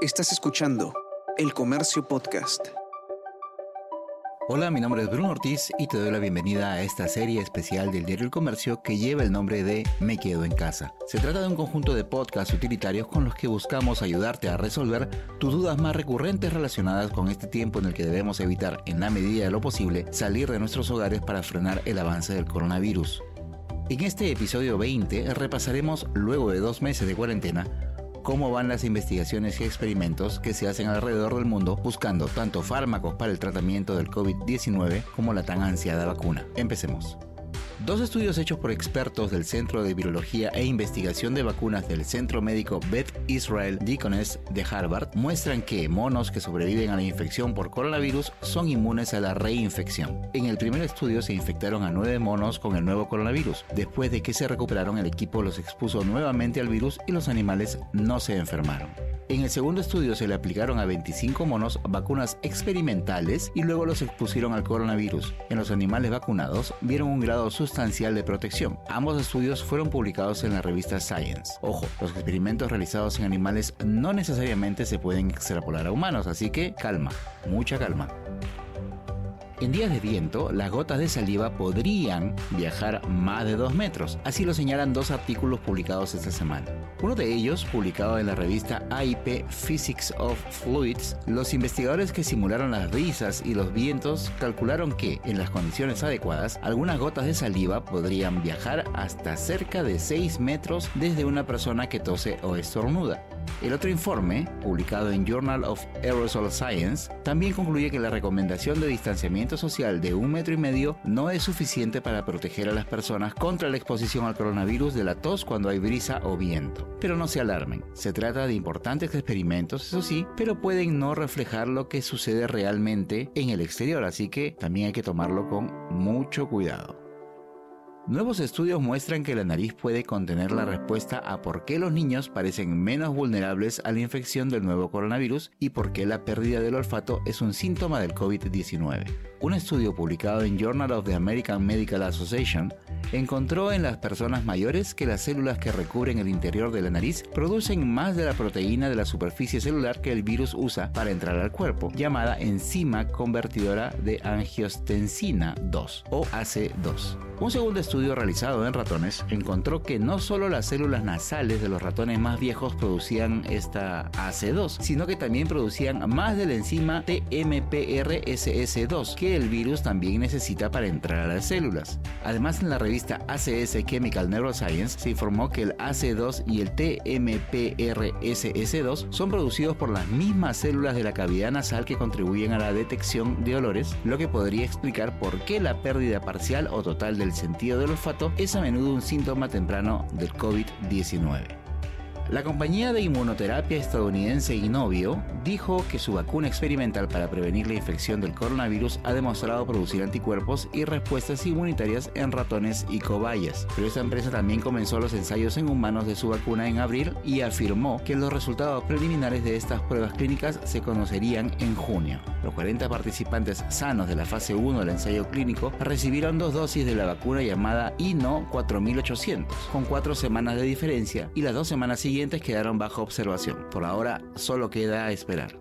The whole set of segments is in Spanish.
Estás escuchando El Comercio Podcast. Hola, mi nombre es Bruno Ortiz y te doy la bienvenida a esta serie especial del diario El Comercio que lleva el nombre de Me Quedo en Casa. Se trata de un conjunto de podcasts utilitarios con los que buscamos ayudarte a resolver tus dudas más recurrentes relacionadas con este tiempo en el que debemos evitar, en la medida de lo posible, salir de nuestros hogares para frenar el avance del coronavirus. En este episodio 20 repasaremos, luego de dos meses de cuarentena, cómo van las investigaciones y experimentos que se hacen alrededor del mundo buscando tanto fármacos para el tratamiento del COVID-19 como la tan ansiada vacuna. Empecemos. Dos estudios hechos por expertos del Centro de Virología e Investigación de Vacunas del Centro Médico Beth Israel Deaconess de Harvard muestran que monos que sobreviven a la infección por coronavirus son inmunes a la reinfección. En el primer estudio se infectaron a nueve monos con el nuevo coronavirus. Después de que se recuperaron, el equipo los expuso nuevamente al virus y los animales no se enfermaron. En el segundo estudio se le aplicaron a 25 monos vacunas experimentales y luego los expusieron al coronavirus. En los animales vacunados vieron un grado sustancial de protección. Ambos estudios fueron publicados en la revista Science. Ojo, los experimentos realizados en animales no necesariamente se pueden extrapolar a humanos, así que calma, mucha calma. En días de viento, las gotas de saliva podrían viajar más de 2 metros, así lo señalan dos artículos publicados esta semana. Uno de ellos, publicado en la revista AIP Physics of Fluids, los investigadores que simularon las risas y los vientos calcularon que, en las condiciones adecuadas, algunas gotas de saliva podrían viajar hasta cerca de 6 metros desde una persona que tose o estornuda. El otro informe, publicado en Journal of Aerosol Science, también concluye que la recomendación de distanciamiento social de un metro y medio no es suficiente para proteger a las personas contra la exposición al coronavirus de la tos cuando hay brisa o viento. Pero no se alarmen, se trata de importantes experimentos, eso sí, pero pueden no reflejar lo que sucede realmente en el exterior, así que también hay que tomarlo con mucho cuidado. Nuevos estudios muestran que la nariz puede contener la respuesta a por qué los niños parecen menos vulnerables a la infección del nuevo coronavirus y por qué la pérdida del olfato es un síntoma del COVID-19. Un estudio publicado en Journal of the American Medical Association encontró en las personas mayores que las células que recubren el interior de la nariz producen más de la proteína de la superficie celular que el virus usa para entrar al cuerpo, llamada enzima convertidora de angiostensina 2 o AC2. Un segundo estudio realizado en ratones encontró que no solo las células nasales de los ratones más viejos producían esta AC2, sino que también producían más de la enzima TMPRSS2 que el virus también necesita para entrar a las células. Además, en la revista ACS Chemical Neuroscience se informó que el AC2 y el TMPRSS2 son producidos por las mismas células de la cavidad nasal que contribuyen a la detección de olores, lo que podría explicar por qué la pérdida parcial o total del el sentido del olfato es a menudo un síntoma temprano del COVID-19. La compañía de inmunoterapia estadounidense Inovio dijo que su vacuna experimental para prevenir la infección del coronavirus ha demostrado producir anticuerpos y respuestas inmunitarias en ratones y cobayas. Pero esta empresa también comenzó los ensayos en humanos de su vacuna en abril y afirmó que los resultados preliminares de estas pruebas clínicas se conocerían en junio. Los 40 participantes sanos de la fase 1 del ensayo clínico recibieron dos dosis de la vacuna llamada INO 4800, con cuatro semanas de diferencia y las dos semanas siguientes quedaron bajo observación. Por ahora solo queda esperar.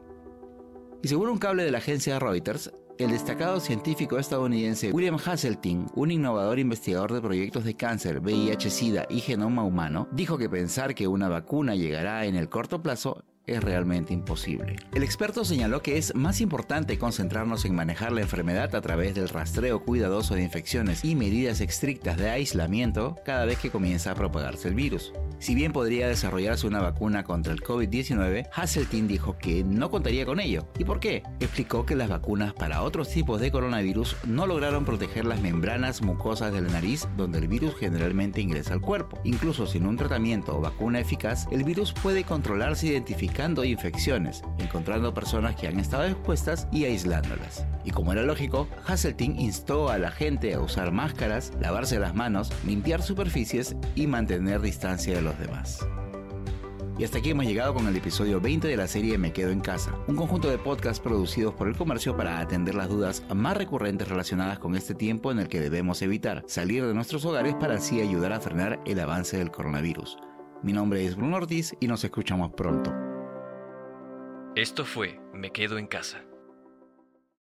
Y según un cable de la agencia Reuters, el destacado científico estadounidense William Hasseltine, un innovador investigador de proyectos de cáncer, VIH-Sida y genoma humano, dijo que pensar que una vacuna llegará en el corto plazo es realmente imposible. El experto señaló que es más importante concentrarnos en manejar la enfermedad a través del rastreo cuidadoso de infecciones y medidas estrictas de aislamiento cada vez que comienza a propagarse el virus. Si bien podría desarrollarse una vacuna contra el COVID-19, Hasseltine dijo que no contaría con ello. ¿Y por qué? Explicó que las vacunas para otros tipos de coronavirus no lograron proteger las membranas mucosas de la nariz donde el virus generalmente ingresa al cuerpo. Incluso sin un tratamiento o vacuna eficaz, el virus puede controlarse identificando infecciones, encontrando personas que han estado expuestas y aislándolas. Y como era lógico, Hasseltine instó a la gente a usar máscaras, lavarse las manos, limpiar superficies y mantener distancia de los demás. Y hasta aquí hemos llegado con el episodio 20 de la serie Me Quedo en Casa, un conjunto de podcasts producidos por el comercio para atender las dudas más recurrentes relacionadas con este tiempo en el que debemos evitar salir de nuestros hogares para así ayudar a frenar el avance del coronavirus. Mi nombre es Bruno Ortiz y nos escuchamos pronto. Esto fue Me Quedo en Casa.